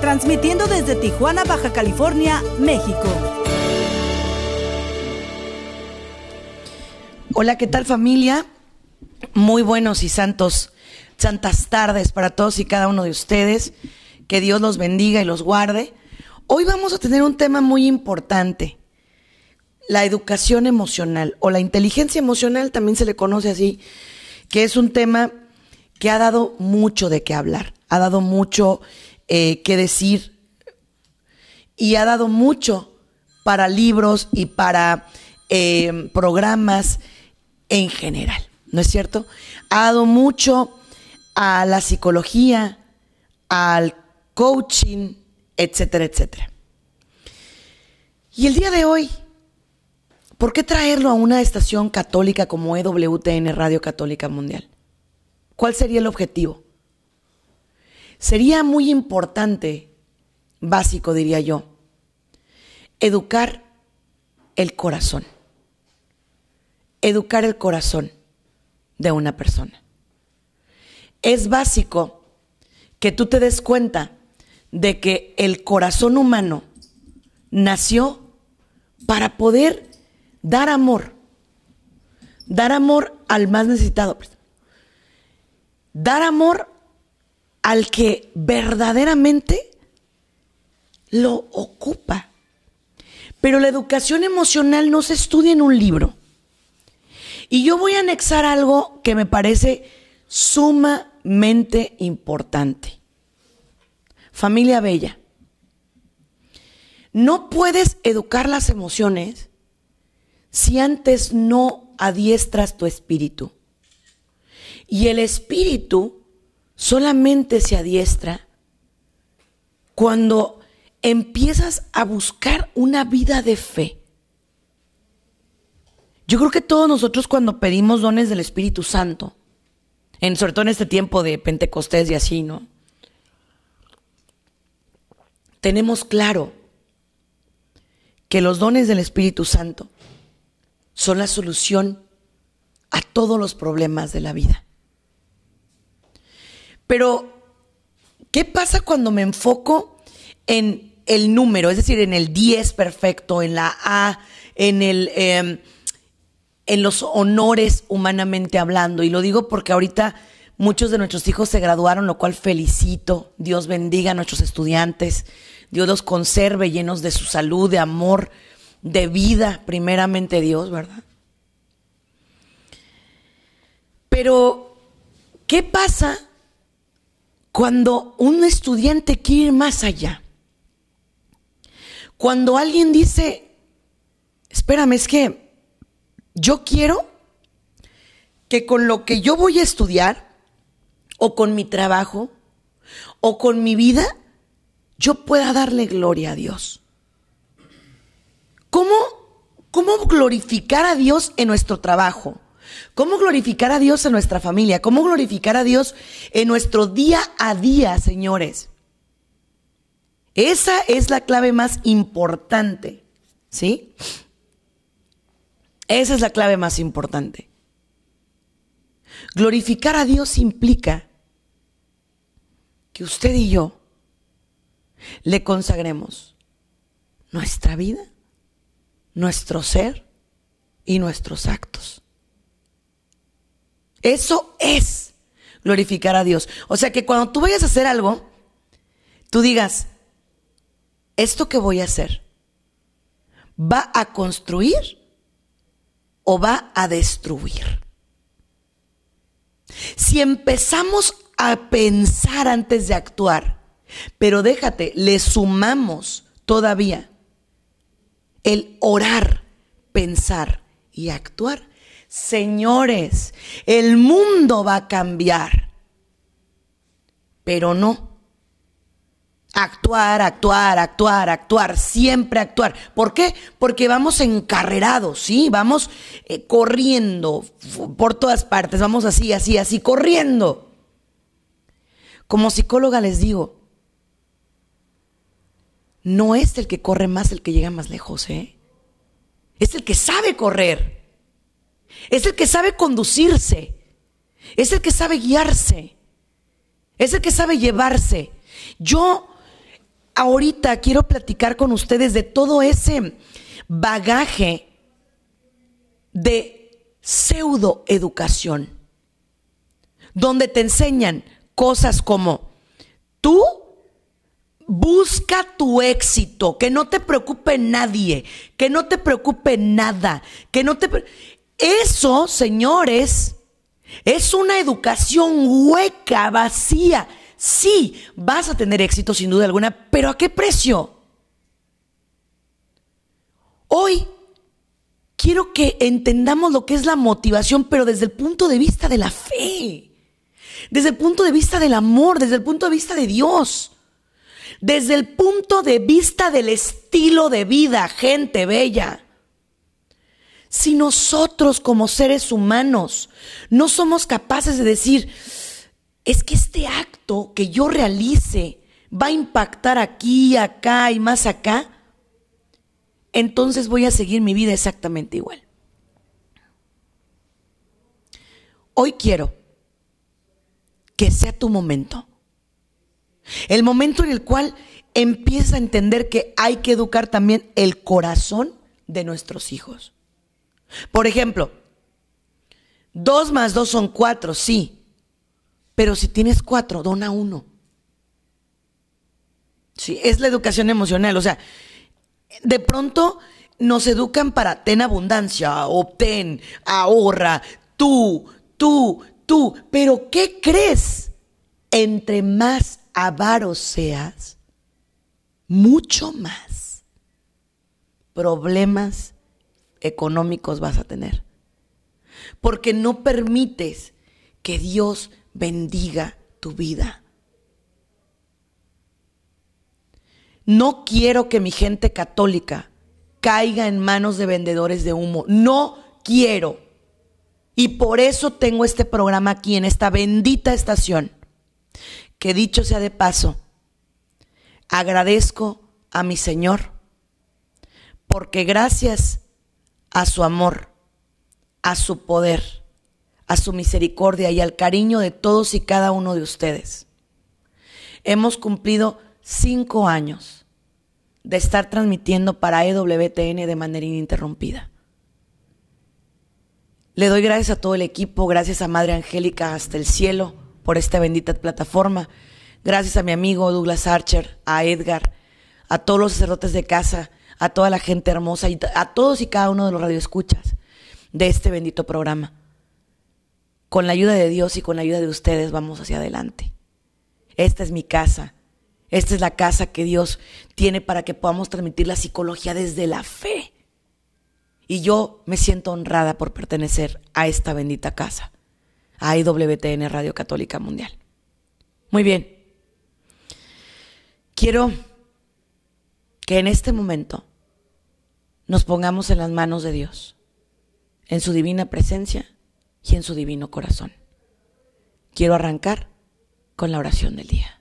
transmitiendo desde Tijuana, Baja California, México. Hola, ¿qué tal familia? Muy buenos y santos, santas tardes para todos y cada uno de ustedes. Que Dios los bendiga y los guarde. Hoy vamos a tener un tema muy importante, la educación emocional o la inteligencia emocional, también se le conoce así, que es un tema que ha dado mucho de qué hablar, ha dado mucho eh, que decir y ha dado mucho para libros y para eh, programas en general, ¿no es cierto? Ha dado mucho a la psicología, al coaching, etcétera, etcétera. Y el día de hoy, ¿por qué traerlo a una estación católica como EWTN Radio Católica Mundial? ¿Cuál sería el objetivo? Sería muy importante, básico diría yo, educar el corazón. Educar el corazón de una persona. Es básico que tú te des cuenta de que el corazón humano nació para poder dar amor, dar amor al más necesitado, dar amor al que verdaderamente lo ocupa. Pero la educación emocional no se estudia en un libro. Y yo voy a anexar algo que me parece sumamente importante. Familia Bella, no puedes educar las emociones si antes no adiestras tu espíritu. Y el espíritu solamente se adiestra cuando empiezas a buscar una vida de fe. Yo creo que todos nosotros cuando pedimos dones del Espíritu Santo, en, sobre todo en este tiempo de Pentecostés y así, ¿no? tenemos claro que los dones del Espíritu Santo son la solución a todos los problemas de la vida. Pero, ¿qué pasa cuando me enfoco en el número, es decir, en el 10 perfecto, en la A, en el... Em, en los honores humanamente hablando. Y lo digo porque ahorita muchos de nuestros hijos se graduaron, lo cual felicito. Dios bendiga a nuestros estudiantes. Dios los conserve llenos de su salud, de amor, de vida, primeramente Dios, ¿verdad? Pero, ¿qué pasa cuando un estudiante quiere ir más allá? Cuando alguien dice, espérame, es que yo quiero que con lo que yo voy a estudiar, o con mi trabajo, o con mi vida, yo pueda darle gloria a Dios. ¿Cómo, cómo glorificar a Dios en nuestro trabajo? ¿Cómo glorificar a Dios en nuestra familia? ¿Cómo glorificar a Dios en nuestro día a día, señores? Esa es la clave más importante, ¿sí? Esa es la clave más importante. Glorificar a Dios implica que usted y yo le consagremos nuestra vida, nuestro ser y nuestros actos. Eso es glorificar a Dios. O sea que cuando tú vayas a hacer algo, tú digas, ¿esto que voy a hacer va a construir o va a destruir? Si empezamos a pensar antes de actuar, pero déjate, le sumamos todavía el orar, pensar y actuar. Señores, el mundo va a cambiar, pero no Actuar, actuar, actuar, actuar, siempre actuar. ¿Por qué? Porque vamos encarrerados, ¿sí? Vamos eh, corriendo por todas partes, vamos así, así, así, corriendo. Como psicóloga les digo, no es el que corre más el que llega más lejos, ¿eh? Es el que sabe correr. Es el que sabe conducirse. Es el que sabe guiarse. Es el que sabe llevarse. Yo ahorita quiero platicar con ustedes de todo ese bagaje de pseudo educación, donde te enseñan cosas como tú busca tu éxito, que no te preocupe nadie, que no te preocupe nada, que no te... Eso, señores, es una educación hueca, vacía. Sí, vas a tener éxito sin duda alguna, pero ¿a qué precio? Hoy quiero que entendamos lo que es la motivación, pero desde el punto de vista de la fe, desde el punto de vista del amor, desde el punto de vista de Dios, desde el punto de vista del estilo de vida, gente bella. Si nosotros como seres humanos no somos capaces de decir, es que este acto que yo realice va a impactar aquí, acá y más acá, entonces voy a seguir mi vida exactamente igual. Hoy quiero que sea tu momento. El momento en el cual empieza a entender que hay que educar también el corazón de nuestros hijos. Por ejemplo, dos más dos son cuatro, sí, pero si tienes cuatro, dona uno. Sí, es la educación emocional. O sea, de pronto nos educan para ten abundancia, obtén, ahorra, tú, tú, tú. Pero ¿qué crees? Entre más avaro seas, mucho más problemas económicos vas a tener. Porque no permites que Dios bendiga tu vida. No quiero que mi gente católica caiga en manos de vendedores de humo. No quiero. Y por eso tengo este programa aquí en esta bendita estación. Que dicho sea de paso, agradezco a mi Señor porque gracias a su amor, a su poder, a su misericordia y al cariño de todos y cada uno de ustedes. Hemos cumplido cinco años de estar transmitiendo para EWTN de manera ininterrumpida. Le doy gracias a todo el equipo, gracias a Madre Angélica hasta el cielo por esta bendita plataforma, gracias a mi amigo Douglas Archer, a Edgar, a todos los sacerdotes de casa, a toda la gente hermosa y a todos y cada uno de los radioescuchas de este bendito programa con la ayuda de Dios y con la ayuda de ustedes vamos hacia adelante. Esta es mi casa. Esta es la casa que Dios tiene para que podamos transmitir la psicología desde la fe. Y yo me siento honrada por pertenecer a esta bendita casa, a IWTN Radio Católica Mundial. Muy bien. Quiero que en este momento nos pongamos en las manos de Dios, en su divina presencia y en su divino corazón. Quiero arrancar con la oración del día.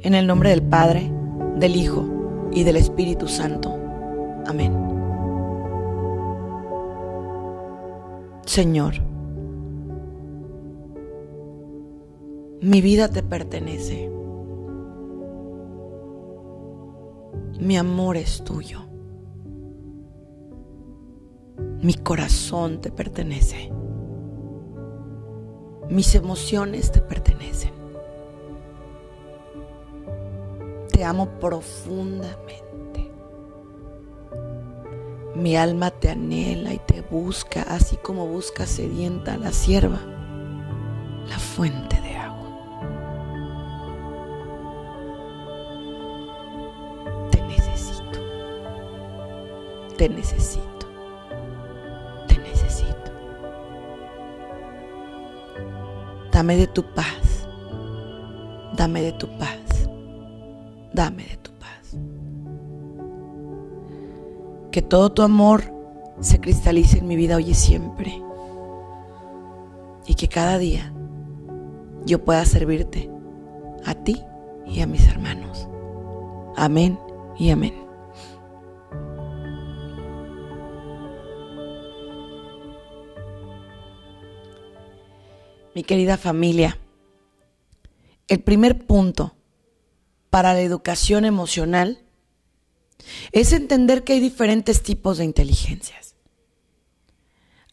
En el nombre del Padre, del Hijo y del Espíritu Santo. Amén. Señor, mi vida te pertenece. Mi amor es tuyo. Mi corazón te pertenece. Mis emociones te pertenecen. Te amo profundamente. Mi alma te anhela y te busca, así como busca sedienta la sierva, la fuente de te necesito, te necesito. Dame de tu paz, dame de tu paz, dame de tu paz. Que todo tu amor se cristalice en mi vida hoy y siempre. Y que cada día yo pueda servirte a ti y a mis hermanos. Amén y amén. Mi querida familia, el primer punto para la educación emocional es entender que hay diferentes tipos de inteligencias.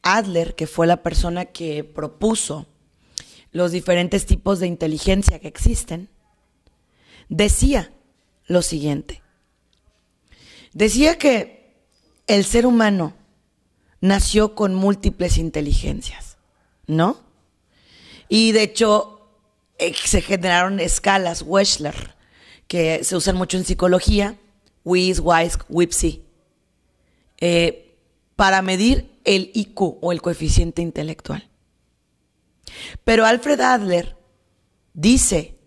Adler, que fue la persona que propuso los diferentes tipos de inteligencia que existen, decía lo siguiente. Decía que el ser humano nació con múltiples inteligencias, ¿no? Y de hecho eh, se generaron escalas Wechsler, que se usan mucho en psicología, WIS, WISE, WIPSI, eh, para medir el IQ o el coeficiente intelectual. Pero Alfred Adler dice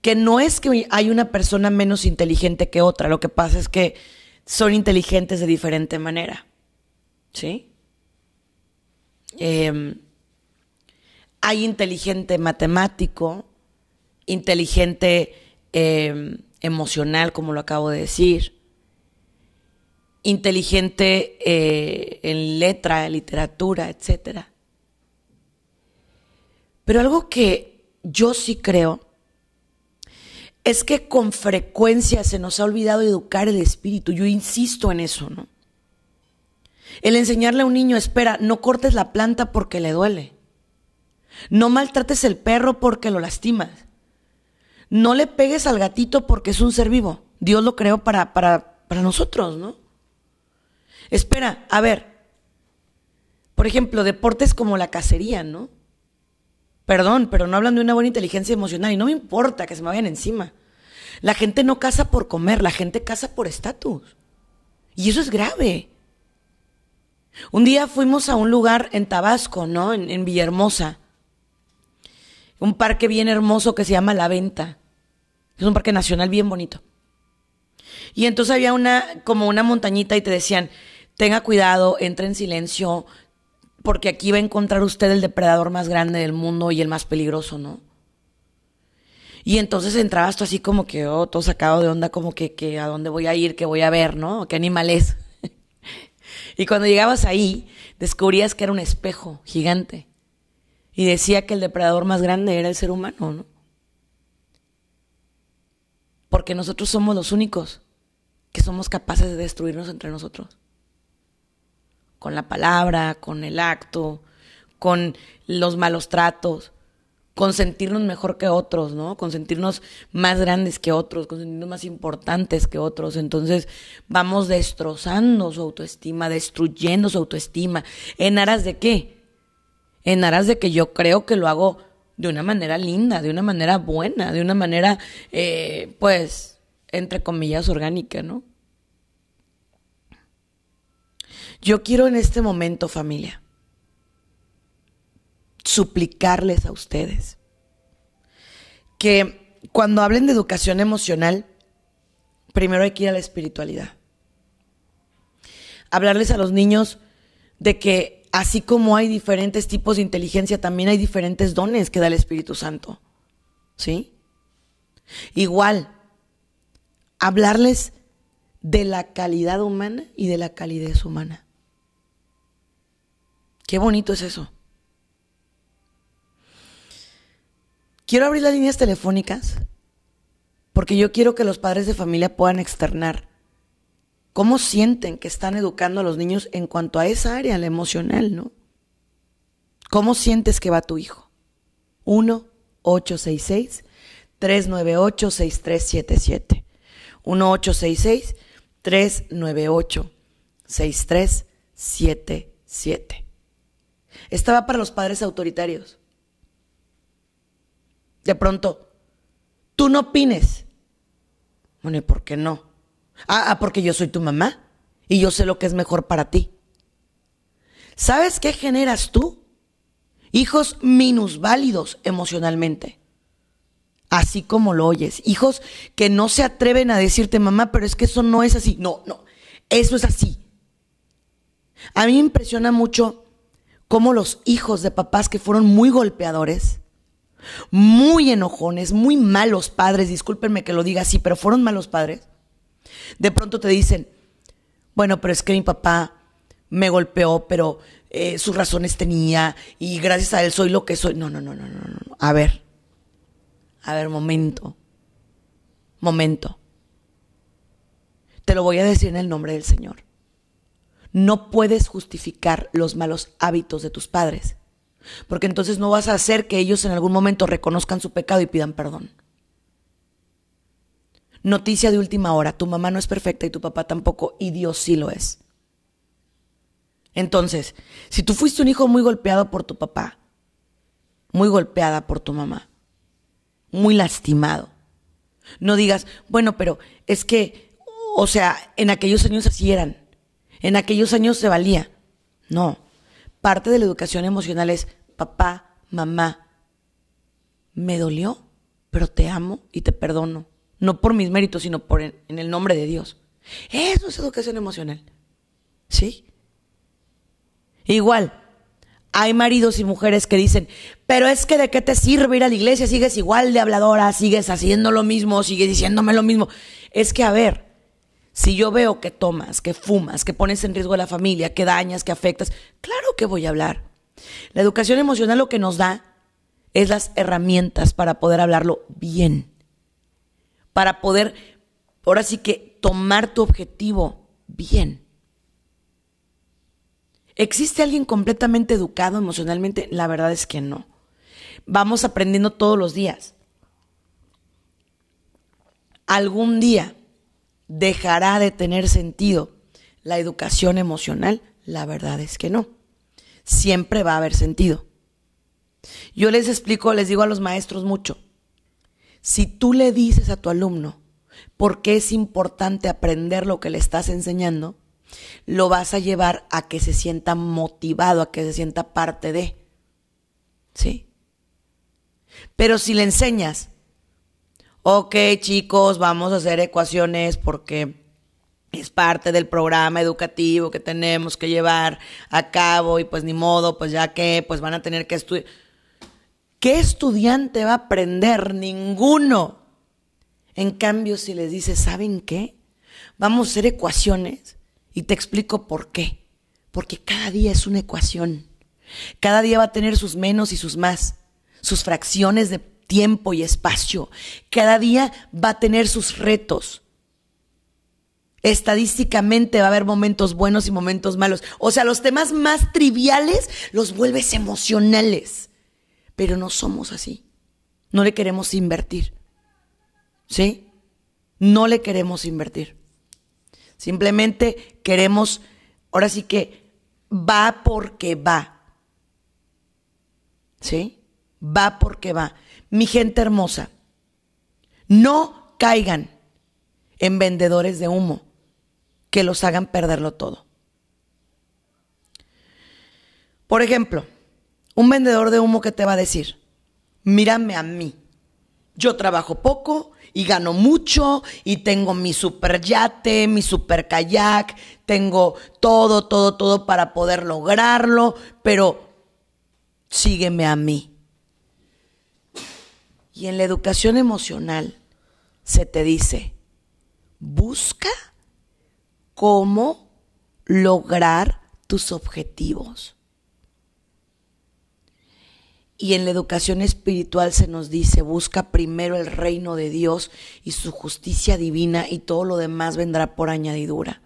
que no es que hay una persona menos inteligente que otra, lo que pasa es que son inteligentes de diferente manera. ¿Sí? Em, hay inteligente matemático, inteligente em, emocional, como lo acabo de decir, inteligente eh, en letra, literatura, etc. Pero algo que yo sí creo es que con frecuencia se nos ha olvidado educar el espíritu. Yo insisto en eso, ¿no? El enseñarle a un niño, espera, no cortes la planta porque le duele. No maltrates el perro porque lo lastimas. No le pegues al gatito porque es un ser vivo. Dios lo creó para, para, para nosotros, ¿no? Espera, a ver. Por ejemplo, deportes como la cacería, ¿no? Perdón, pero no hablan de una buena inteligencia emocional y no me importa que se me vayan encima. La gente no caza por comer, la gente caza por estatus. Y eso es grave. Un día fuimos a un lugar en Tabasco, ¿no? En, en, Villahermosa. Un parque bien hermoso que se llama La Venta. Es un parque nacional bien bonito. Y entonces había una, como una montañita y te decían, tenga cuidado, entre en silencio, porque aquí va a encontrar usted el depredador más grande del mundo y el más peligroso, ¿no? Y entonces entrabas tú así como que, oh, todo sacado de onda, como que, que a dónde voy a ir, qué voy a ver, ¿no? ¿Qué animal es? y cuando llegabas ahí, descubrías que era un espejo gigante. Y decía que el depredador más grande era el ser humano, ¿no? Porque nosotros somos los únicos que somos capaces de destruirnos entre nosotros con la palabra, con el acto, con los malos tratos, con sentirnos mejor que otros, ¿no? Con sentirnos más grandes que otros, con sentirnos más importantes que otros. Entonces vamos destrozando su autoestima, destruyendo su autoestima. ¿En aras de qué? En aras de que yo creo que lo hago de una manera linda, de una manera buena, de una manera, eh, pues, entre comillas, orgánica, ¿no? Yo quiero en este momento, familia, suplicarles a ustedes que cuando hablen de educación emocional, primero hay que ir a la espiritualidad. Hablarles a los niños de que así como hay diferentes tipos de inteligencia, también hay diferentes dones que da el Espíritu Santo. ¿Sí? Igual, hablarles de la calidad humana y de la calidez humana. Qué bonito es eso. Quiero abrir las líneas telefónicas porque yo quiero que los padres de familia puedan externar cómo sienten que están educando a los niños en cuanto a esa área, la emocional, ¿no? ¿Cómo sientes que va tu hijo? 1-866-398-6377. 1-866-398-6377. Estaba para los padres autoritarios. De pronto, tú no opines. Bueno, ¿y por qué no? Ah, ah, porque yo soy tu mamá y yo sé lo que es mejor para ti. ¿Sabes qué generas tú? Hijos minusválidos emocionalmente. Así como lo oyes. Hijos que no se atreven a decirte, mamá, pero es que eso no es así. No, no, eso es así. A mí me impresiona mucho cómo los hijos de papás que fueron muy golpeadores, muy enojones, muy malos padres, discúlpenme que lo diga así, pero fueron malos padres, de pronto te dicen, bueno, pero es que mi papá me golpeó, pero eh, sus razones tenía y gracias a él soy lo que soy. No, no, no, no, no, no. A ver, a ver, momento, momento. Te lo voy a decir en el nombre del Señor. No puedes justificar los malos hábitos de tus padres, porque entonces no vas a hacer que ellos en algún momento reconozcan su pecado y pidan perdón. Noticia de última hora, tu mamá no es perfecta y tu papá tampoco, y Dios sí lo es. Entonces, si tú fuiste un hijo muy golpeado por tu papá, muy golpeada por tu mamá, muy lastimado, no digas, bueno, pero es que, o sea, en aquellos años así eran, en aquellos años se valía. No, parte de la educación emocional es, papá, mamá, me dolió, pero te amo y te perdono no por mis méritos, sino por en, el nombre de Dios. Eso es educación emocional. ¿Sí? Igual, hay maridos y mujeres que dicen, pero es que de qué te sirve ir a la iglesia, sigues igual de habladora, sigues haciendo lo mismo, sigues diciéndome lo mismo. Es que, a ver, si yo veo que tomas, que fumas, que pones en riesgo a la familia, que dañas, que afectas, claro que voy a hablar. La educación emocional lo que nos da es las herramientas para poder hablarlo bien para poder, ahora sí que, tomar tu objetivo bien. ¿Existe alguien completamente educado emocionalmente? La verdad es que no. Vamos aprendiendo todos los días. Algún día dejará de tener sentido la educación emocional. La verdad es que no. Siempre va a haber sentido. Yo les explico, les digo a los maestros mucho. Si tú le dices a tu alumno por qué es importante aprender lo que le estás enseñando, lo vas a llevar a que se sienta motivado, a que se sienta parte de. ¿Sí? Pero si le enseñas, ok chicos, vamos a hacer ecuaciones porque es parte del programa educativo que tenemos que llevar a cabo y pues ni modo, pues ya que, pues van a tener que estudiar. ¿Qué estudiante va a aprender? Ninguno. En cambio, si les dices, ¿saben qué? Vamos a hacer ecuaciones y te explico por qué. Porque cada día es una ecuación. Cada día va a tener sus menos y sus más, sus fracciones de tiempo y espacio. Cada día va a tener sus retos. Estadísticamente va a haber momentos buenos y momentos malos. O sea, los temas más triviales los vuelves emocionales pero no somos así. No le queremos invertir. ¿Sí? No le queremos invertir. Simplemente queremos, ahora sí que va porque va. ¿Sí? Va porque va. Mi gente hermosa, no caigan en vendedores de humo que los hagan perderlo todo. Por ejemplo, un vendedor de humo que te va a decir, mírame a mí. Yo trabajo poco y gano mucho y tengo mi super yate, mi super kayak, tengo todo, todo, todo para poder lograrlo, pero sígueme a mí. Y en la educación emocional se te dice, busca cómo lograr tus objetivos. Y en la educación espiritual se nos dice, busca primero el reino de Dios y su justicia divina y todo lo demás vendrá por añadidura.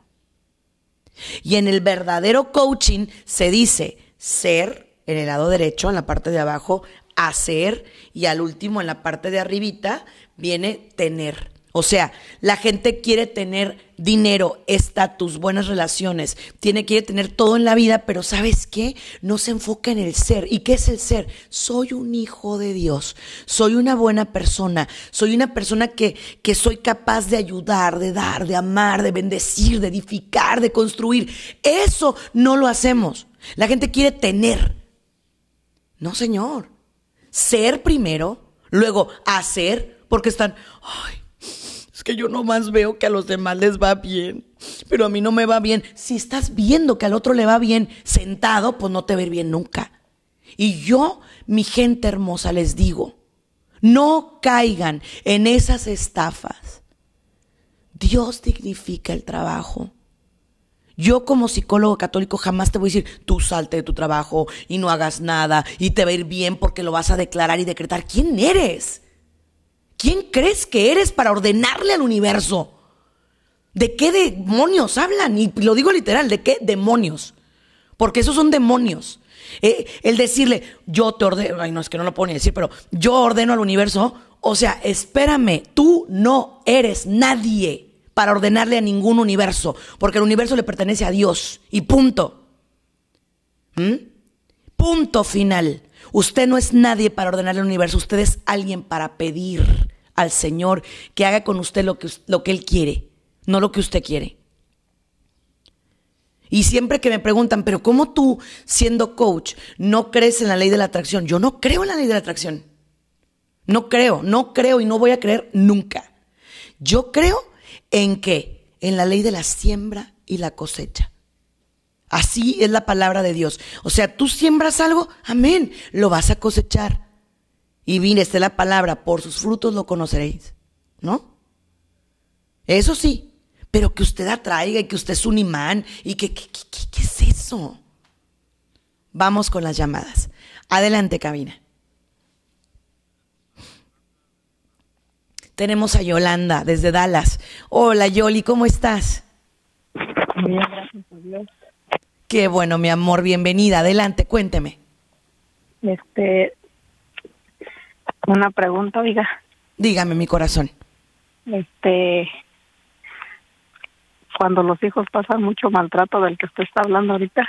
Y en el verdadero coaching se dice ser, en el lado derecho, en la parte de abajo, hacer y al último, en la parte de arribita, viene tener. O sea, la gente quiere tener dinero, estatus, buenas relaciones, tiene quiere tener todo en la vida, pero ¿sabes qué? No se enfoca en el ser. ¿Y qué es el ser? Soy un hijo de Dios, soy una buena persona, soy una persona que, que soy capaz de ayudar, de dar, de amar, de bendecir, de edificar, de construir. Eso no lo hacemos. La gente quiere tener. No, señor. Ser primero, luego hacer, porque están, ay, que yo nomás veo que a los demás les va bien, pero a mí no me va bien. Si estás viendo que al otro le va bien sentado, pues no te va a ir bien nunca. Y yo, mi gente hermosa, les digo, no caigan en esas estafas. Dios dignifica el trabajo. Yo como psicólogo católico jamás te voy a decir, tú salte de tu trabajo y no hagas nada y te va a ir bien porque lo vas a declarar y decretar. ¿Quién eres? ¿Quién crees que eres para ordenarle al universo? ¿De qué demonios hablan? Y lo digo literal, ¿de qué demonios? Porque esos son demonios. Eh, el decirle, yo te ordeno, ay no, es que no lo puedo ni decir, pero yo ordeno al universo, o sea, espérame, tú no eres nadie para ordenarle a ningún universo, porque el universo le pertenece a Dios y punto. ¿Mm? Punto final. Usted no es nadie para ordenarle al universo, usted es alguien para pedir al Señor que haga con usted lo que, lo que Él quiere, no lo que usted quiere. Y siempre que me preguntan, pero ¿cómo tú, siendo coach, no crees en la ley de la atracción? Yo no creo en la ley de la atracción. No creo, no creo y no voy a creer nunca. Yo creo ¿En qué? En la ley de la siembra y la cosecha. Así es la palabra de Dios. O sea, tú siembras algo, amén, lo vas a cosechar. Y vine, esta es la palabra, por sus frutos lo conoceréis. ¿No? Eso sí, pero que usted atraiga y que usted es un imán y que, ¿qué, qué es eso? Vamos con las llamadas. Adelante, cabina. Tenemos a Yolanda desde Dallas. Hola Yoli, ¿cómo estás? Bien, gracias a Dios. Qué bueno, mi amor, bienvenida. Adelante, cuénteme. Este, una pregunta, oiga. Dígame, mi corazón. Este, cuando los hijos pasan mucho maltrato del que usted está hablando ahorita,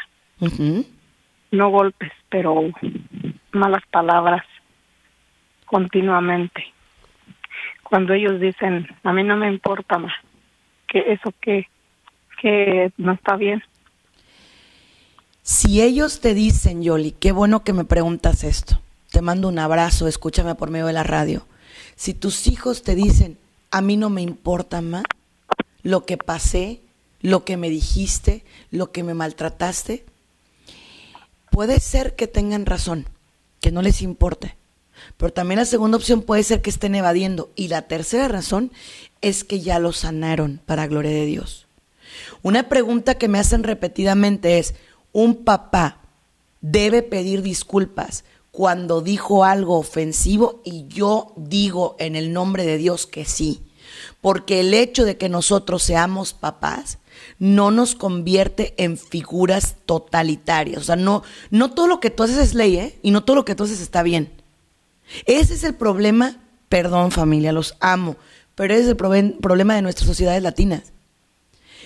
no golpes, pero malas palabras continuamente cuando ellos dicen, a mí no me importa más, que eso que, que no está bien. Si ellos te dicen, Yoli, qué bueno que me preguntas esto, te mando un abrazo, escúchame por medio de la radio. Si tus hijos te dicen, a mí no me importa más lo que pasé, lo que me dijiste, lo que me maltrataste, puede ser que tengan razón, que no les importe. Pero también la segunda opción puede ser que estén evadiendo. Y la tercera razón es que ya lo sanaron para gloria de Dios. Una pregunta que me hacen repetidamente es, ¿un papá debe pedir disculpas cuando dijo algo ofensivo? Y yo digo en el nombre de Dios que sí. Porque el hecho de que nosotros seamos papás no nos convierte en figuras totalitarias. O sea, no, no todo lo que tú haces es ley, ¿eh? Y no todo lo que tú haces está bien. Ese es el problema, perdón familia, los amo, pero ese es el problema de nuestras sociedades latinas.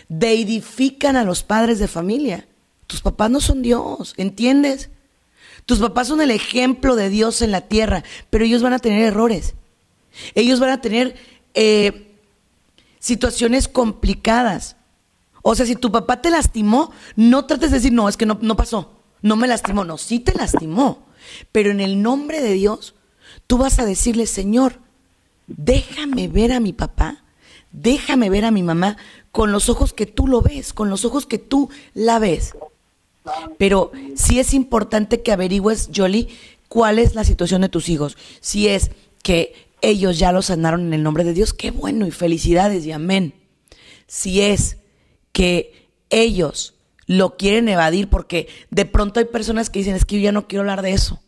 Deidifican a los padres de familia. Tus papás no son Dios, ¿entiendes? Tus papás son el ejemplo de Dios en la tierra, pero ellos van a tener errores. Ellos van a tener eh, situaciones complicadas. O sea, si tu papá te lastimó, no trates de decir, no, es que no, no pasó, no me lastimó, no, sí te lastimó. Pero en el nombre de Dios, Tú vas a decirle, Señor, déjame ver a mi papá, déjame ver a mi mamá con los ojos que tú lo ves, con los ojos que tú la ves. Pero sí es importante que averigües, Jolie, cuál es la situación de tus hijos. Si es que ellos ya lo sanaron en el nombre de Dios, qué bueno y felicidades y amén. Si es que ellos lo quieren evadir porque de pronto hay personas que dicen, es que yo ya no quiero hablar de eso.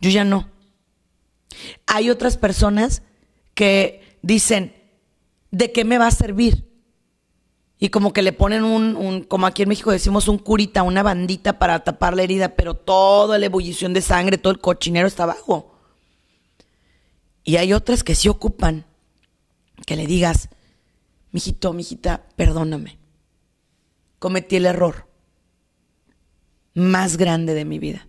Yo ya no. Hay otras personas que dicen, ¿de qué me va a servir? Y como que le ponen un, como aquí en México decimos, un curita, una bandita para tapar la herida, pero toda la ebullición de sangre, todo el cochinero está abajo. Y hay otras que sí ocupan que le digas, mijito, mijita, perdóname. Cometí el error más grande de mi vida.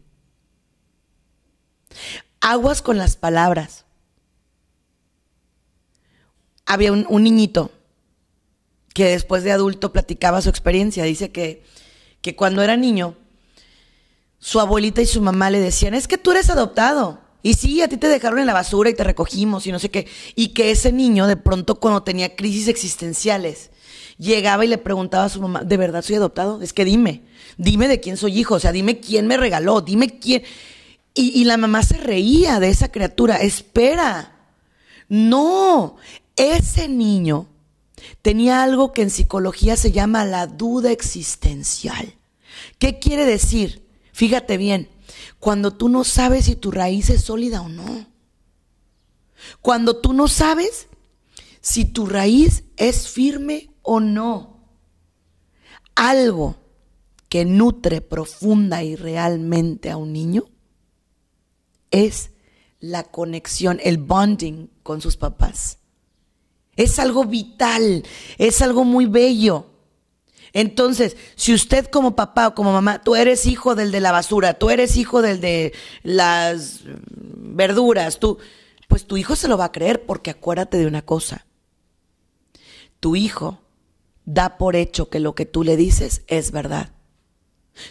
Aguas con las palabras. Había un, niñito que después de adulto platicaba su experiencia. Dice que, que cuando era niño, su abuelita y su mamá le decían, es que tú eres adoptado. Y sí, a ti te dejaron en la basura y te recogimos y no sé qué. Y que ese niño de pronto cuando tenía crisis existenciales, llegaba y le preguntaba a su mamá, ¿de verdad soy adoptado? Es que dime, dime de quién soy hijo, o sea, dime quién me regaló, dime quién. Y, y la mamá se reía de esa criatura, espera, no, ese niño tenía algo que en psicología se llama la duda existencial. ¿Qué quiere decir? Fíjate bien, cuando tú no sabes si tu raíz es sólida o no. Cuando tú no sabes si tu raíz es firme o no. Algo que nutre profunda y realmente a un niño es la conexión, el bonding con sus papás. Es algo vital, es algo muy bello. Entonces, si usted como papá o como mamá, tú eres hijo del de la basura, tú eres hijo del de las verduras, tú, pues tu hijo se lo va a creer porque acuérdate de una cosa. Tu hijo da por hecho que lo que tú le dices es verdad.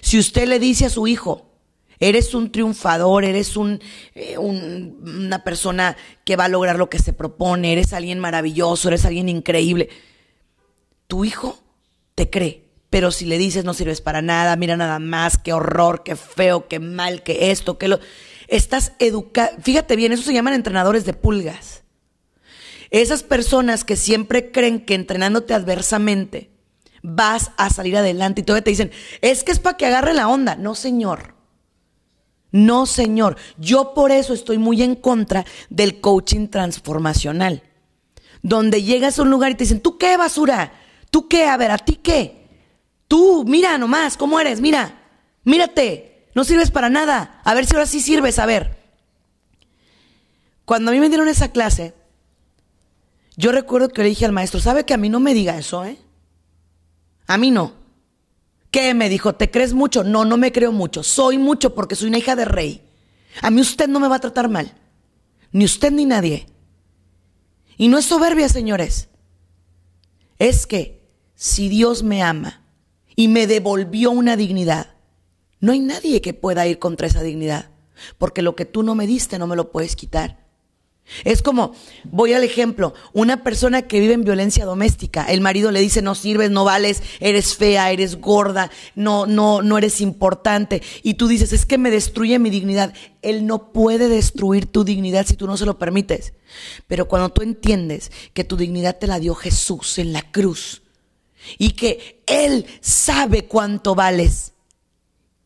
Si usted le dice a su hijo, eres un triunfador, eres un, eh, una persona que va a lograr lo que se propone, eres alguien maravilloso, eres alguien increíble, tu hijo te cree. Pero si le dices no sirves para nada, mira nada más, qué horror, qué feo, qué mal, qué esto, qué lo... Estás educando, fíjate bien, eso se llaman entrenadores de pulgas. Esas personas que siempre creen que entrenándote adversamente vas a salir adelante y todavía te dicen, es que es para que agarre la onda. No, señor. No, señor. Yo por eso estoy muy en contra del coaching transformacional. Donde llegas a un lugar y te dicen, ¿tú qué basura? ¿Tú qué? A ver, ¿a ti qué? Tú, mira nomás, ¿cómo eres? Mira, mírate, no sirves para nada. A ver si ahora sí sirves, a ver. Cuando a mí me dieron esa clase, yo recuerdo que le dije al maestro, ¿sabe que a mí no me diga eso, eh? A mí no. ¿Qué? Me dijo, ¿te crees mucho? No, no me creo mucho. Soy mucho porque soy una hija de rey. A mí usted no me va a tratar mal. Ni usted ni nadie. Y no es soberbia, señores. Es que si Dios me ama, y me devolvió una dignidad. No hay nadie que pueda ir contra esa dignidad, porque lo que tú no me diste no me lo puedes quitar. Es como, voy al ejemplo, una persona que vive en violencia doméstica, el marido le dice no sirves, no vales, eres fea, eres gorda, no, no, no eres importante, y tú dices es que me destruye mi dignidad. Él no puede destruir tu dignidad si tú no se lo permites. Pero cuando tú entiendes que tu dignidad te la dio Jesús en la cruz, y que Él sabe cuánto vales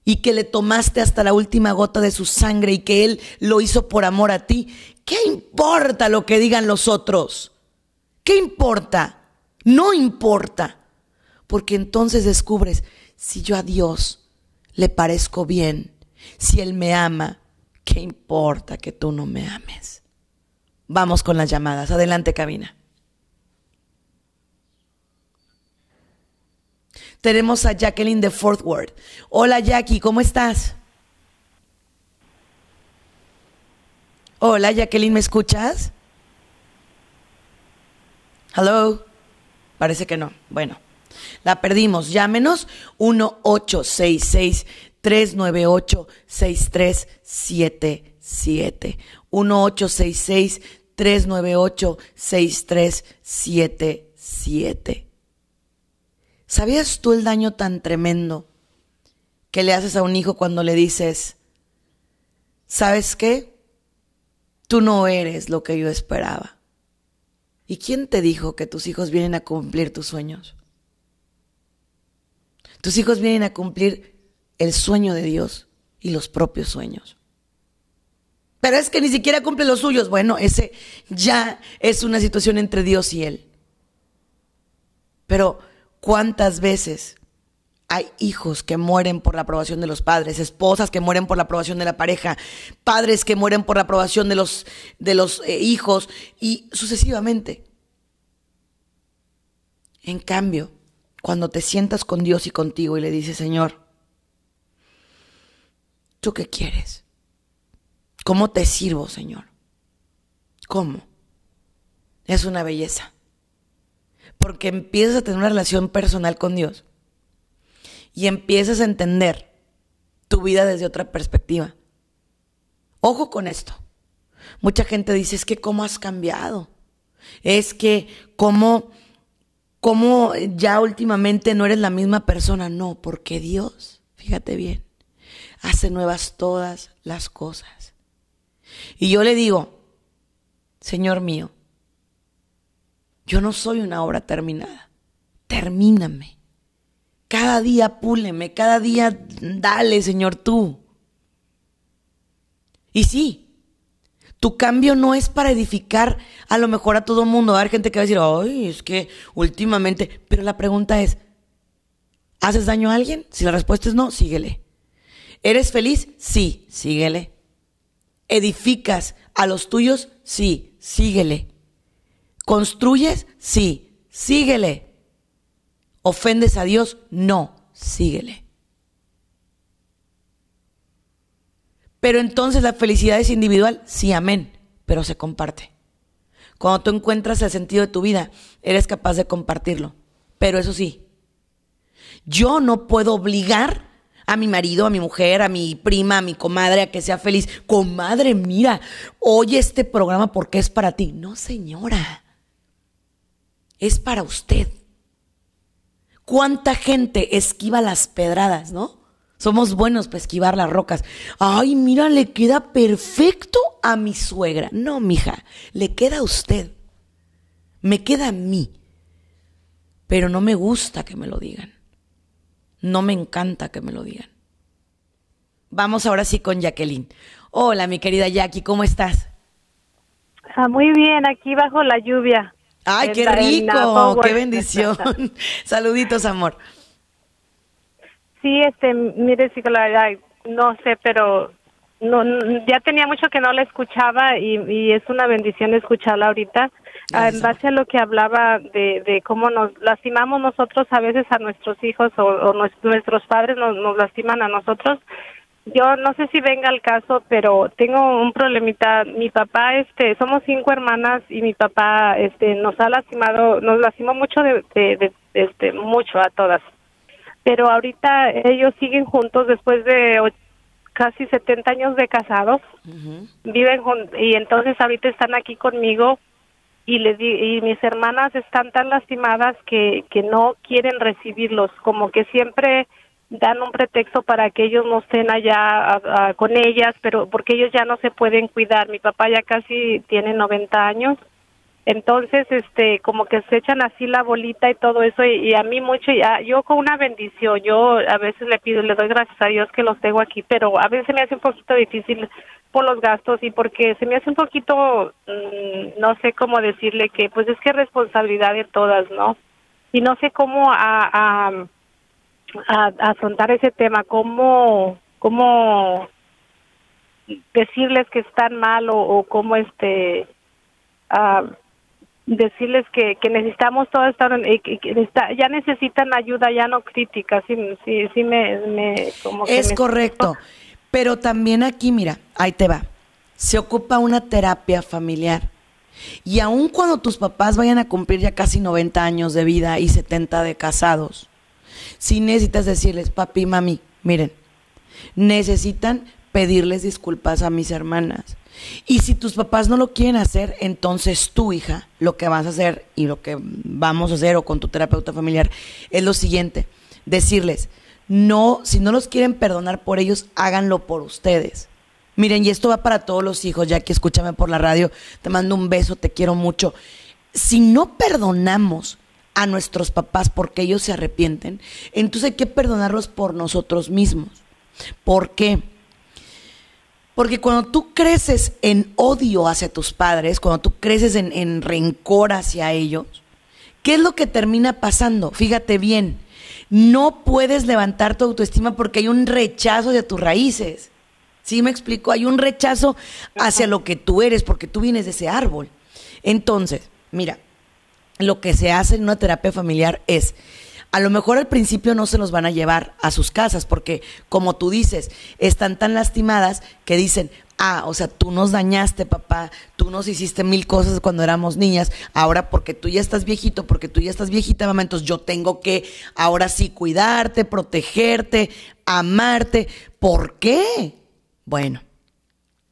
y que le tomaste hasta la última gota de su sangre y que Él lo hizo por amor a ti, ¿qué importa lo que digan los otros? ¿Qué importa? No importa, porque entonces descubres si yo a Dios le parezco bien, si Él me ama, ¿qué importa que tú no me ames? Vamos con las llamadas. Adelante, cabina. Tenemos a Jacqueline de Fort Worth. Hola Jackie, ¿cómo estás? Hola Jacqueline, ¿me escuchas? Hello. Parece que no. Bueno, la perdimos. Llámenos 1866 398 6377. 1866 398 6377. ¿Sabías tú el daño tan tremendo que le haces a un hijo cuando le dices, ¿sabes qué? Tú no eres lo que yo esperaba. ¿Y quién te dijo que tus hijos vienen a cumplir tus sueños? Tus hijos vienen a cumplir el sueño de Dios y los propios sueños. Pero es que ni siquiera cumple los suyos. Bueno, ese ya es una situación entre Dios y Él. Pero ¿Cuántas veces hay hijos que mueren por la aprobación de los padres, esposas que mueren por la aprobación de la pareja, padres que mueren por la aprobación de los, de los eh, hijos y sucesivamente? En cambio, cuando te sientas con Dios y contigo y le dices, Señor, ¿tú qué quieres? ¿Cómo te sirvo, Señor? ¿Cómo? Es una belleza porque empiezas a tener una relación personal con Dios y empiezas a entender tu vida desde otra perspectiva. Ojo con esto. Mucha gente dice, es que cómo has cambiado. Es que cómo, cómo ya últimamente no eres la misma persona. No, porque Dios, fíjate bien, hace nuevas todas las cosas. Y yo le digo, Señor mío, yo no soy una obra terminada. Termíname. Cada día púleme, cada día dale, Señor, tú. Y sí, tu cambio no es para edificar a lo mejor a todo mundo. Va a haber gente que va a decir, ay, es que últimamente. Pero la pregunta es, ¿haces daño a alguien? Si la respuesta es no, síguele. ¿Eres feliz? Sí, síguele. ¿Edificas a los tuyos? Sí, síguele. ¿Construyes? Sí, síguele. ¿Ofendes a Dios? No, síguele. Pero entonces la felicidad es individual, sí, amén, pero se comparte. Cuando tú encuentras el sentido de tu vida, eres capaz de compartirlo. Pero eso sí, yo no puedo obligar a mi marido, a mi mujer, a mi prima, a mi comadre a que sea feliz. Comadre, mira, oye este programa porque es para ti. No, señora, es para usted. ¿Cuánta gente esquiva las pedradas, no? Somos buenos para esquivar las rocas. Ay, mira, le queda perfecto a mi suegra. No, mija, le queda a usted. Me queda a mí. Pero no me gusta que me lo digan. No me encanta que me lo digan. Vamos ahora sí con Jacqueline. Hola, mi querida Jackie, ¿cómo estás? Ah, muy bien, aquí bajo la lluvia. Ay, qué rico, qué bendición. Saluditos, amor. Sí, este, mire, psicóloga, no sé, pero no, ya tenía mucho que no la escuchaba y, es una bendición escucharla ahorita. Ah, en base a lo que hablaba de, de cómo nos lastimamos nosotros a veces a nuestros hijos o, nuestros padres nos, nos lastiman a nosotros, yo no sé si venga el caso, pero tengo un problemita. Mi papá, este, somos cinco hermanas y mi papá, este, nos ha lastimado, nos lastimó mucho de, de, este, mucho a todas. Pero ahorita ellos siguen juntos después de casi 70 años de casados. Viven y entonces ahorita están aquí conmigo y les y mis hermanas están tan lastimadas que que no quieren recibirlos, como que siempre dan un pretexto para que ellos no estén allá con ellas, pero porque ellos ya no se pueden cuidar. Mi papá ya casi tiene 90 años. Entonces, este, como que se echan así la bolita y todo eso, y, a mí mucho, ya, yo con una bendición, yo a veces le pido, le doy gracias a Dios que los tengo aquí, pero a veces me hace un poquito difícil por los gastos y porque se me hace un poquito, mm, no sé cómo decirle que, pues es que responsabilidad de todas, ¿no? Y no sé cómo a, a a, afrontar ese tema, cómo, cómo decirles que están mal o, cómo este decirles que, que necesitamos todo estar que, ya necesitan ayuda ya no crítica sí sí, sí me, me como es correcto. pero también aquí mira ahí te va. Se ocupa una terapia familiar. Y aun cuando tus papás vayan a cumplir ya casi 90 años de vida y 70 de casados si necesitas decirles, papi, mami, miren, necesitan pedirles disculpas a mis hermanas. Y si tus papás no lo quieren hacer, entonces tú, hija, lo que vas a hacer y lo que vamos a hacer o con tu terapeuta familiar es lo siguiente, decirles, no, si no los quieren perdonar por ellos, háganlo por ustedes. Miren, y esto va para todos los hijos, ya que escúchame por la radio, te mando un beso, te quiero mucho. Si no perdonamos a nuestros papás porque ellos se arrepienten, entonces hay que perdonarlos por nosotros mismos. ¿Por qué? Porque cuando tú creces en odio hacia tus padres, cuando tú creces en, en rencor hacia ellos, ¿qué es lo que termina pasando? Fíjate bien, no puedes levantar tu autoestima porque hay un rechazo hacia tus raíces. ¿Sí me explico? Hay un rechazo hacia lo que tú eres porque tú vienes de ese árbol. Entonces, mira, lo que se hace en una terapia familiar es, a lo mejor al principio no se los van a llevar a sus casas, porque como tú dices, están tan lastimadas que dicen, Ah, o sea, tú nos dañaste, papá, tú nos hiciste mil cosas cuando éramos niñas, ahora porque tú ya estás viejito, porque tú ya estás viejita, mamá, entonces yo tengo que ahora sí cuidarte, protegerte, amarte. ¿Por qué? Bueno,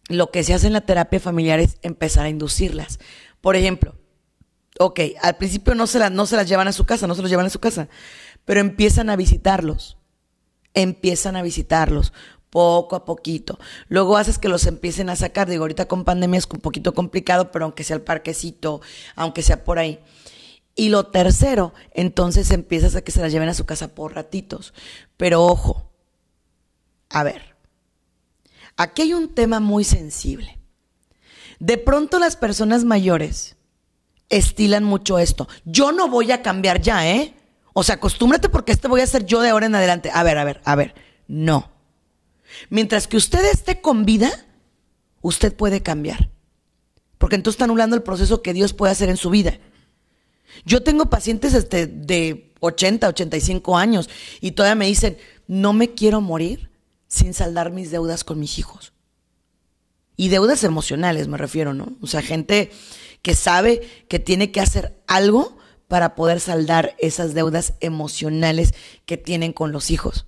lo que se hace en la terapia familiar es empezar a inducirlas. Por ejemplo, ok, al principio no se, no se las llevan a su casa, no se los llevan a su casa, pero empiezan a visitarlos, empiezan a visitarlos poco a poquito. Luego haces que los empiecen a sacar. Digo, ahorita con pandemia es un poquito complicado, pero aunque sea el parquecito, aunque sea por ahí. Y lo tercero, entonces empiezas a que se las lleven a su casa por ratitos. Pero ojo, a ver, aquí hay un tema muy sensible. De pronto las personas mayores estilan mucho esto. Yo no voy a cambiar ya, ¿eh? O sea, acostúmbrate porque este voy a ser yo de ahora en adelante. A ver, a ver, a ver. No. Mientras que usted esté con vida, usted puede cambiar. Porque entonces está anulando el proceso que Dios puede hacer en su vida. Yo tengo pacientes este, de 80, 85 años y todavía me dicen, no me quiero morir sin saldar mis deudas con mis hijos. Y deudas emocionales me refiero, ¿no? O sea, gente que sabe que tiene que hacer algo para poder saldar esas deudas emocionales que tienen con los hijos.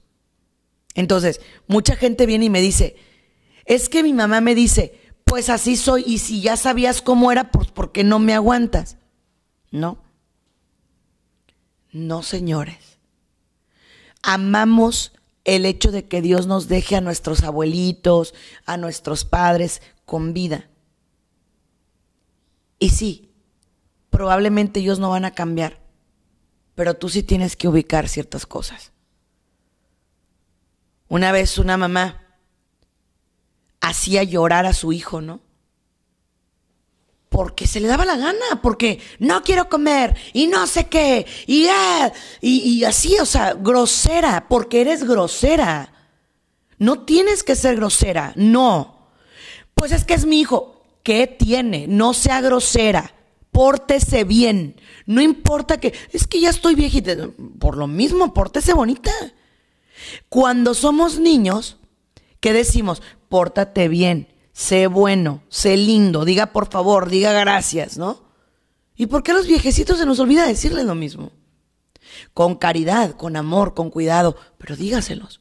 Entonces, mucha gente viene y me dice, es que mi mamá me dice, pues así soy y si ya sabías cómo era, pues ¿por qué no me aguantas? No. No, señores. Amamos el hecho de que Dios nos deje a nuestros abuelitos, a nuestros padres con vida. Y sí, probablemente ellos no van a cambiar, pero tú sí tienes que ubicar ciertas cosas. Una vez una mamá hacía llorar a su hijo, ¿no? Porque se le daba la gana, porque no quiero comer y no sé qué, y, ah, y, así, o sea, grosera, porque eres grosera. No tienes que ser grosera, no. Pues es que es mi hijo. ¿Qué tiene? No sea grosera. Pórtese bien. No importa que. Es que ya estoy viejita. Por lo mismo, pórtese bonita. Cuando somos niños, ¿qué decimos? Pórtate bien, sé bueno, sé lindo, diga por favor, diga gracias, ¿no? ¿Y por qué a los viejecitos se nos olvida decirles lo mismo? Con caridad, con amor, con cuidado, pero dígaselos.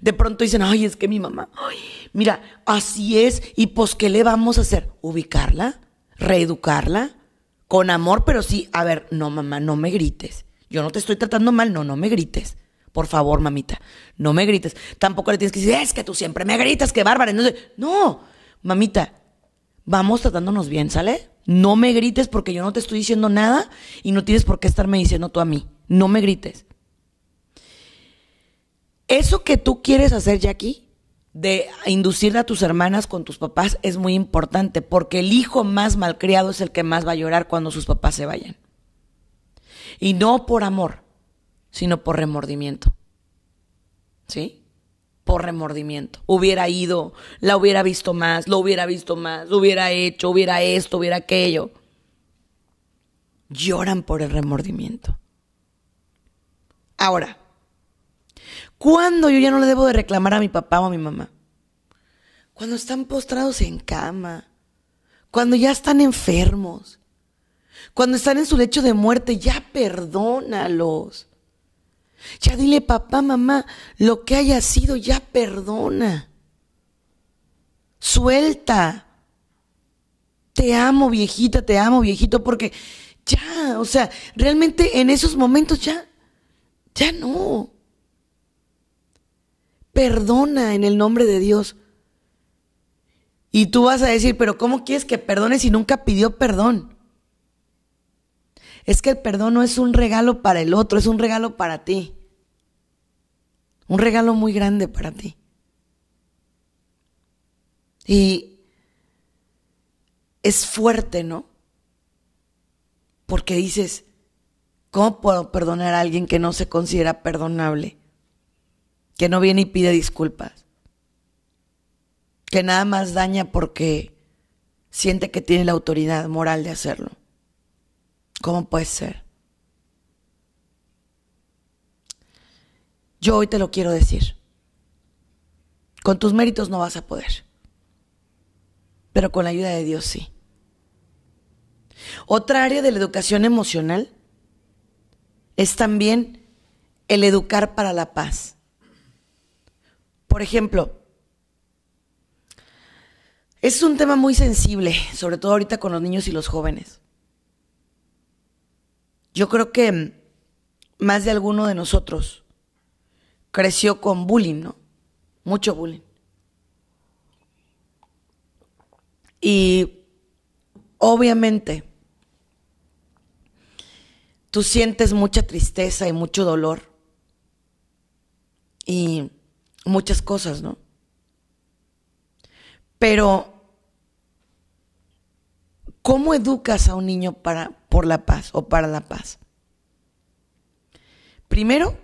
De pronto dicen, ay, es que mi mamá, mira, así es, y pues, ¿qué le vamos a hacer? ¿Ubicarla? ¿Reeducarla? Con amor, pero sí, a ver, no, mamá, no me grites. Yo no te estoy tratando mal, no, no me grites. Por favor, mamita, no me grites. Tampoco le tienes que decir, es que tú siempre me gritas, qué bárbara. No, no, mamita, vamos tratándonos bien, ¿sale? No me grites porque yo no te estoy diciendo nada y no tienes por qué estarme diciendo tú a mí. No me grites. Eso que tú quieres hacer, Jackie, de inducir a tus hermanas con tus papás es muy importante porque el hijo más malcriado es el que más va a llorar cuando sus papás se vayan. Y no por amor, sino por remordimiento. ¿Sí? Por remordimiento. Hubiera ido, la hubiera visto más, lo hubiera visto más, hubiera hecho, hubiera esto, hubiera aquello. Lloran por el remordimiento. Ahora, ¿cuándo yo ya no le debo de reclamar a mi papá o a mi mamá? Cuando están postrados en cama, cuando ya están enfermos, cuando están en su lecho de muerte, ya perdónalos. Ya dile, papá, mamá, lo que haya sido, ya perdona. Suelta. Te amo, viejita, te amo, viejito, porque ya, o sea, realmente en esos momentos ya, ya no. Perdona en el nombre de Dios. Y tú vas a decir, pero ¿cómo quieres que perdone si nunca pidió perdón? Es que el perdón no es un regalo para el otro, es un regalo para ti. Un regalo muy grande para ti. Y es fuerte, ¿no? Porque dices, ¿cómo puedo perdonar a alguien que no se considera perdonable? Que no viene y pide disculpas. Que nada más daña porque siente que tiene la autoridad moral de hacerlo. ¿Cómo puede ser? Yo hoy te lo quiero decir. Con tus méritos no vas a poder. pero con la ayuda de Dios sí. Otra área de la educación emocional es también el educar para la paz. Por ejemplo, es un tema muy sensible, sobre todo ahorita con los niños y los jóvenes. Yo creo que más de alguno de nosotros creció con bullying, ¿no? Mucho bullying. Y obviamente tú sientes mucha tristeza y mucho dolor y muchas cosas, ¿no? Pero, ¿cómo educas a un niño para, por la paz o para la paz? Primero,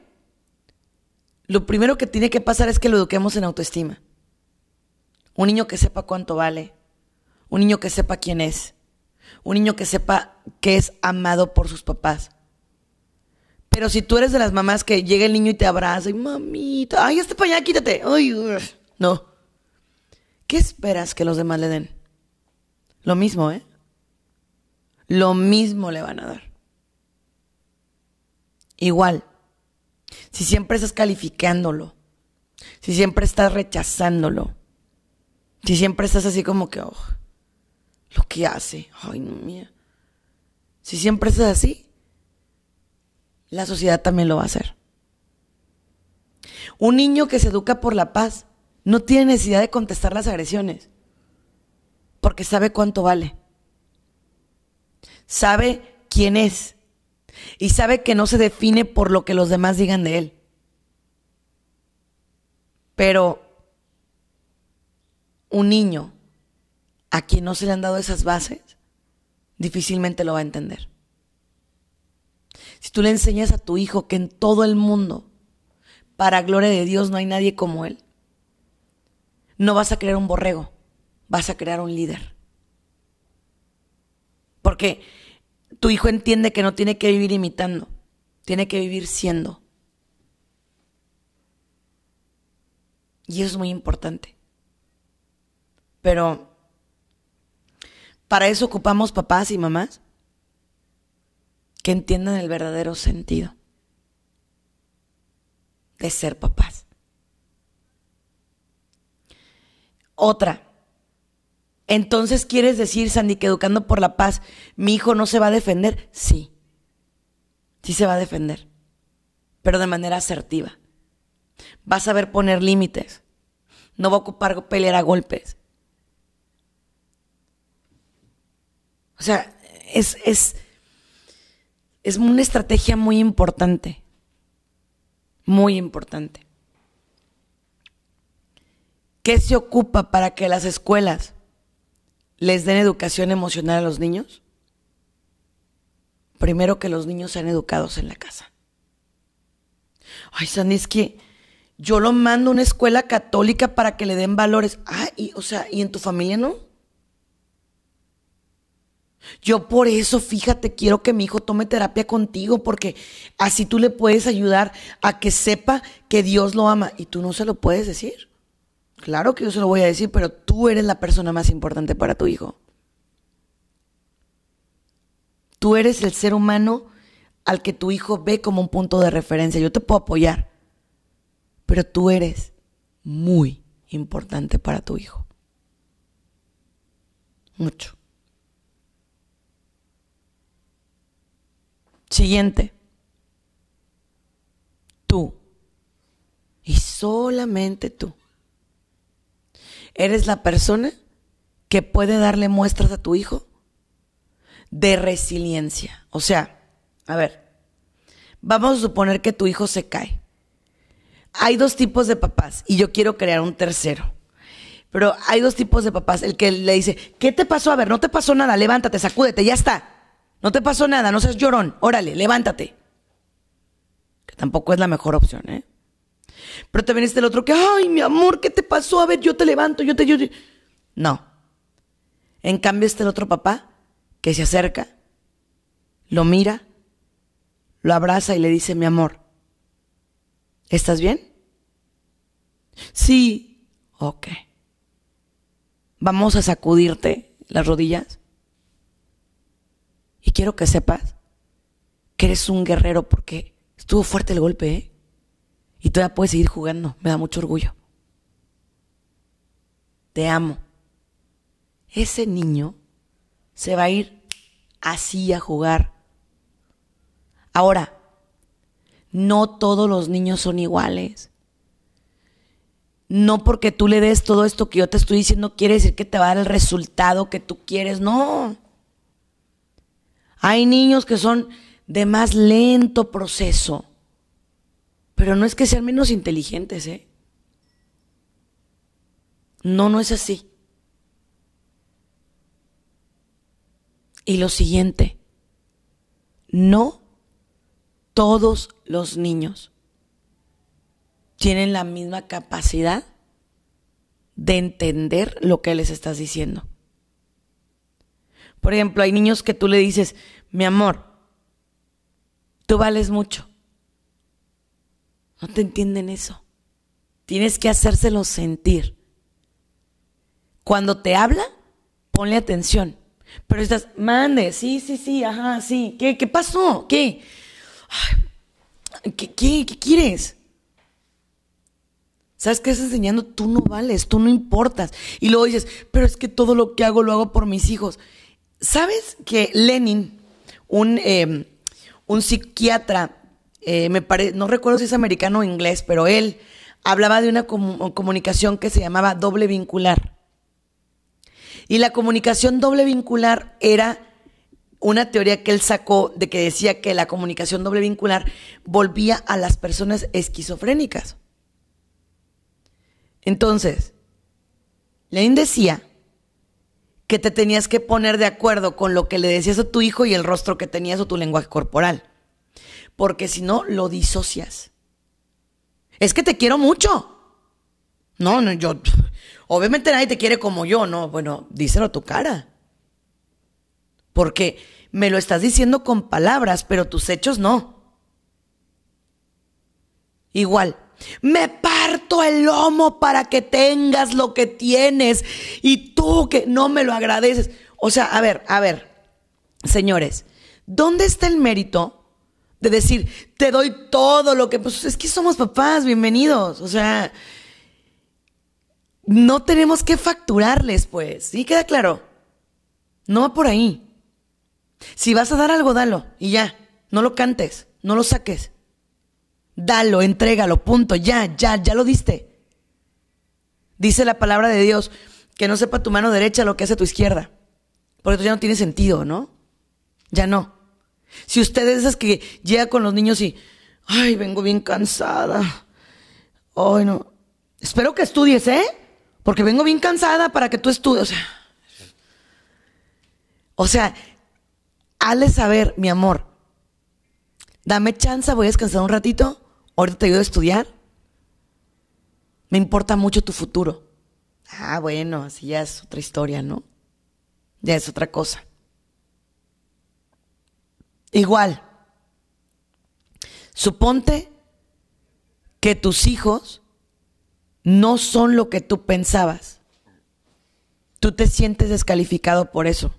lo primero que tiene que pasar es que lo eduquemos en autoestima. Un niño que sepa cuánto vale, un niño que sepa quién es, un niño que sepa que es amado por sus papás. Pero si tú eres de las mamás que llega el niño y te abraza y mamita, ay, este para allá, quítate. Ay, no. ¿Qué esperas que los demás le den? Lo mismo, ¿eh? Lo mismo le van a dar. Igual. Si siempre estás calificándolo, si siempre estás rechazándolo, si siempre estás así como que, oh, lo que hace, ay, no mía. Si siempre estás así, la sociedad también lo va a hacer. Un niño que se educa por la paz no tiene necesidad de contestar las agresiones, porque sabe cuánto vale. Sabe quién es y sabe que no se define por lo que los demás digan de él. Pero un niño a quien no se le han dado esas bases, difícilmente lo va a entender. Si tú le enseñas a tu hijo que en todo el mundo, para gloria de Dios, no hay nadie como él, no vas a crear un borrego, vas a crear un líder. Porque tu hijo entiende que no tiene que vivir imitando, tiene que vivir siendo. Y eso es muy importante. Pero para eso ocupamos papás y mamás que entiendan el verdadero sentido de ser papás. Otra, entonces, ¿quieres decir, Sandy, que educando por la paz, mi hijo no se va a defender? Sí, sí se va a defender, pero de manera asertiva. Va a saber poner límites. No va a ocupar pelear a golpes. O sea, es, es, es una estrategia muy importante. Muy importante. ¿Qué se ocupa para que las escuelas les den educación emocional a los niños? Primero que los niños sean educados en la casa. Ay, Sandy, que yo lo mando a una escuela católica para que le den valores. Ah, y, o sea, ¿y en tu familia no? Yo por eso, fíjate, quiero que mi hijo tome terapia contigo, porque así tú le puedes ayudar a que sepa que Dios lo ama y tú no se lo puedes decir. Claro que yo se lo voy a decir, pero tú eres la persona más importante para tu hijo. Tú eres el ser humano al que tu hijo ve como un punto de referencia. Yo te puedo apoyar, pero tú eres muy importante para tu hijo. Mucho. Siguiente. Tú. Y solamente tú eres la persona que puede darle muestras a tu hijo de resiliencia. O sea, a ver, vamos a suponer que tu hijo se cae. Hay dos tipos de papás y yo quiero crear un tercero. Pero hay dos tipos de papás. El que le dice, ¿qué te pasó? A ver, no te pasó nada, levántate, sacúdete, ya está. No te pasó nada, no seas llorón, órale, levántate. Que tampoco es la mejor opción, ¿eh? Pero también está el otro que, ay, mi amor, ¿qué te pasó? A ver, yo te levanto, yo te... Yo No. En cambio está el otro papá que se acerca, lo mira, lo abraza y le dice, mi amor, ¿estás bien? Sí. Ok. vamos a sacudirte las rodillas. Quiero que sepas que eres un guerrero porque estuvo fuerte el golpe, ¿eh? Y todavía puedes seguir jugando. Me da mucho orgullo. Te amo. Ese niño se va a ir así a jugar. Ahora, no todos los niños son iguales. No porque tú le des todo esto que yo te estoy diciendo quiere decir que te va a dar el resultado que tú quieres. No. Hay niños que son de más lento proceso. Pero no es que sean menos inteligentes, ¿eh? No, no es así. Y lo siguiente, no todos los niños tienen la misma capacidad de entender lo que les estás diciendo. Por ejemplo, hay niños que tú le dices, mi amor, tú vales mucho. No te entienden eso. Tienes que hacérselo sentir. Cuando te habla, ponle atención. Pero estás, mande, sí, sí, sí, ajá, sí. ¿Qué, qué pasó? ¿Qué? ¿Qué, qué, qué quieres? ¿Sabes qué estás enseñando? Tú no vales, tú no importas. Y luego dices, pero es que todo lo que hago lo hago por mis hijos. ¿Sabes que Lenin, un, em, un psiquiatra, eh, me no recuerdo si es americano o inglés, pero él hablaba de una comunicación que se llamaba doble vincular. Y la comunicación doble vincular era una teoría que él sacó de que decía que la comunicación doble vincular volvía a las personas esquizofrénicas. Entonces, Lenin decía que te tenías que poner de acuerdo con lo que le decías a tu hijo y el rostro que tenías o tu lenguaje corporal. Porque si no, lo disocias. Es que te quiero mucho. No, no, yo. Obviamente nadie te quiere como yo, no. Bueno, díselo tu cara. Porque me lo estás diciendo con palabras, pero tus hechos no. Igual, me parto el lomo para que tengas lo que tienes y tú que no me lo agradeces. O sea, a ver, a ver, señores, ¿dónde está el mérito de decir, te doy todo lo que... Pues es que somos papás, bienvenidos. O sea, no tenemos que facturarles, pues. ¿Sí queda claro? No va por ahí. Si vas a dar algo, dalo y ya. No lo cantes, no lo saques. Dalo, entrégalo, punto, ya, ya, ya lo diste. Dice la palabra de Dios que no sepa tu mano derecha lo que hace tu izquierda. Porque ya no tiene sentido, ¿no? Ya no. Si usted es esas que llega con los niños y, ay, vengo bien cansada. Ay, no. Espero que estudies, ¿eh? Porque vengo bien cansada para que tú estudies. O sea, o sea, hazle saber, mi amor, dame chance, voy a descansar un ratito ahorita te ayudo a estudiar. Me importa mucho tu futuro. Ah, bueno, así ya es otra historia, ¿no? Ya es otra cosa. Igual, suponte que tus hijos no son lo que tú pensabas. Tú te sientes descalificado por eso,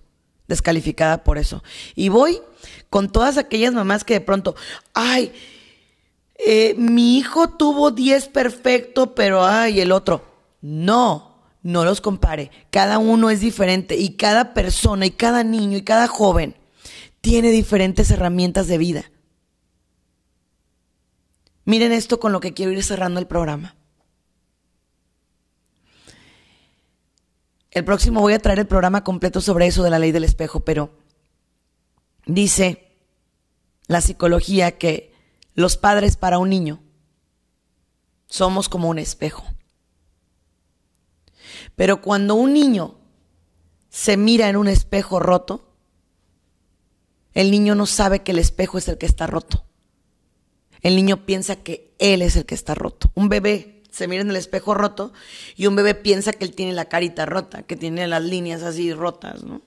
descalificada por eso. Y voy con todas aquellas mamás que de pronto, ay, eh, mi hijo tuvo 10 perfecto, pero ay, el otro. No, no los compare. Cada uno es diferente y cada persona y cada niño y cada joven tiene diferentes herramientas de vida. Miren esto con lo que quiero ir cerrando el programa. El próximo voy a traer el programa completo sobre eso de la ley del espejo, pero dice la psicología que los padres para un niño somos como un espejo. Pero cuando un niño se mira en un espejo roto, el niño no sabe que el espejo es el que está roto. El niño piensa que él es el que está roto. Un bebé se mira en el espejo roto y un bebé piensa que él tiene la carita rota, que tiene las líneas así rotas, ¿no?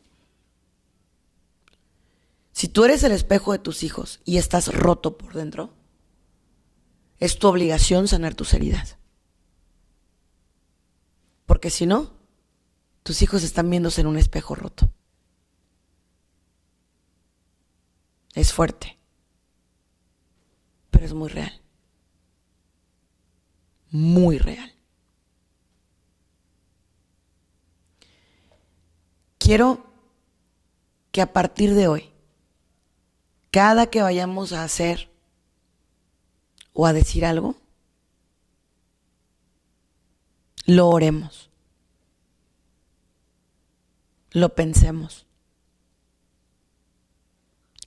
Si tú eres el espejo de tus hijos y estás roto por dentro, es tu obligación sanar tus heridas. Porque si no, tus hijos están viéndose en un espejo roto. Es fuerte, pero es muy real. Muy real. Quiero que a partir de hoy, cada que vayamos a hacer o a decir algo, lo oremos, lo pensemos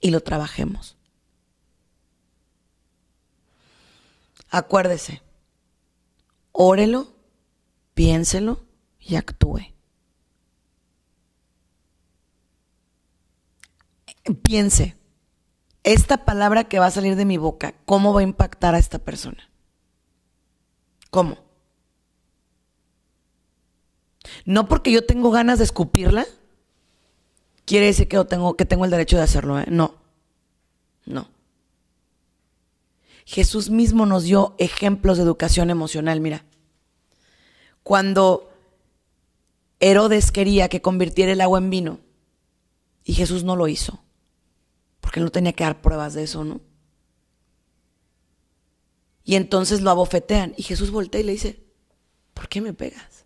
y lo trabajemos. Acuérdese, órelo, piénselo y actúe. Piense, esta palabra que va a salir de mi boca, ¿cómo va a impactar a esta persona? ¿Cómo? No porque yo tengo ganas de escupirla, quiere decir que, tengo, que tengo el derecho de hacerlo. ¿eh? No, no. Jesús mismo nos dio ejemplos de educación emocional. Mira, cuando Herodes quería que convirtiera el agua en vino y Jesús no lo hizo, porque no tenía que dar pruebas de eso, ¿no? Y entonces lo abofetean y Jesús voltea y le dice, ¿por qué me pegas?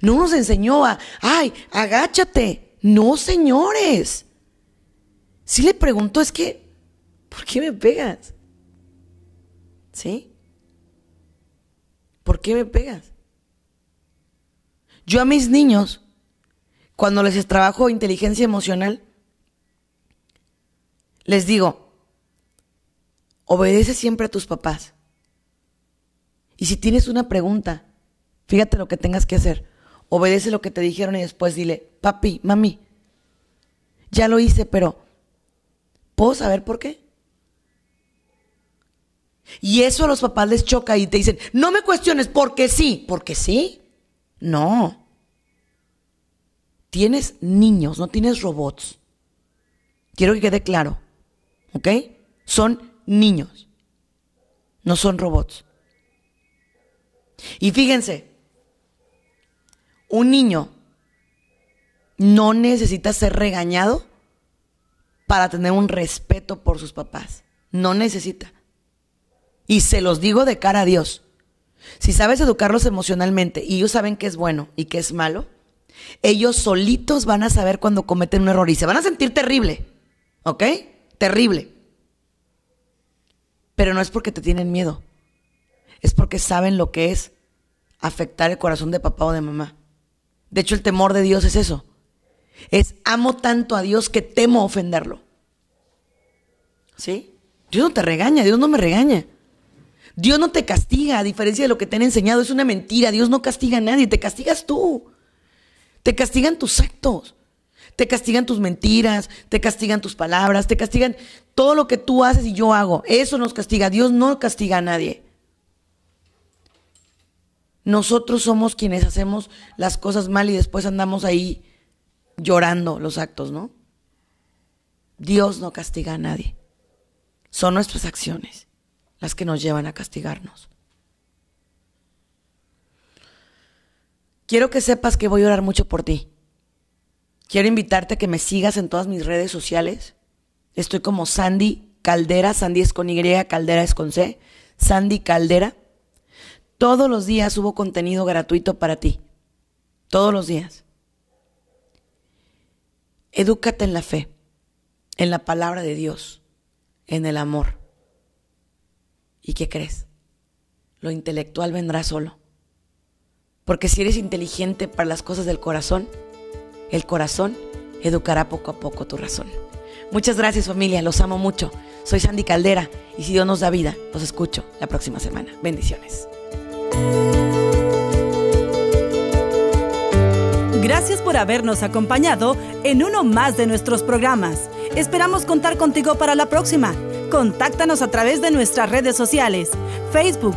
No nos enseñó a, ay, agáchate. No, señores. Si le pregunto es que, ¿por qué me pegas? ¿Sí? ¿Por qué me pegas? Yo a mis niños, cuando les trabajo inteligencia emocional, les digo, obedece siempre a tus papás. Y si tienes una pregunta, fíjate lo que tengas que hacer obedece lo que te dijeron y después dile, papi, mami, ya lo hice, pero ¿puedo saber por qué? Y eso a los papás les choca y te dicen, no me cuestiones, porque sí, porque sí. No. Tienes niños, no tienes robots. Quiero que quede claro, ¿ok? Son niños, no son robots. Y fíjense, un niño no necesita ser regañado para tener un respeto por sus papás. No necesita. Y se los digo de cara a Dios. Si sabes educarlos emocionalmente y ellos saben que es bueno y que es malo, ellos solitos van a saber cuando cometen un error y se van a sentir terrible. ¿Ok? Terrible. Pero no es porque te tienen miedo. Es porque saben lo que es afectar el corazón de papá o de mamá. De hecho, el temor de Dios es eso. Es amo tanto a Dios que temo ofenderlo. ¿Sí? Dios no te regaña, Dios no me regaña. Dios no te castiga, a diferencia de lo que te han enseñado, es una mentira. Dios no castiga a nadie, te castigas tú. Te castigan tus actos, te castigan tus mentiras, te castigan tus palabras, te castigan todo lo que tú haces y yo hago. Eso nos castiga. Dios no castiga a nadie. Nosotros somos quienes hacemos las cosas mal y después andamos ahí llorando los actos, ¿no? Dios no castiga a nadie. Son nuestras acciones las que nos llevan a castigarnos. Quiero que sepas que voy a orar mucho por ti. Quiero invitarte a que me sigas en todas mis redes sociales. Estoy como Sandy Caldera, Sandy es con Y, Caldera es con C, Sandy Caldera. Todos los días hubo contenido gratuito para ti. Todos los días. Edúcate en la fe, en la palabra de Dios, en el amor. ¿Y qué crees? Lo intelectual vendrá solo. Porque si eres inteligente para las cosas del corazón, el corazón educará poco a poco tu razón. Muchas gracias familia, los amo mucho. Soy Sandy Caldera y si Dios nos da vida, los escucho la próxima semana. Bendiciones. Gracias por habernos acompañado en uno más de nuestros programas. Esperamos contar contigo para la próxima. Contáctanos a través de nuestras redes sociales, Facebook,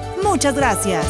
Muchas gracias.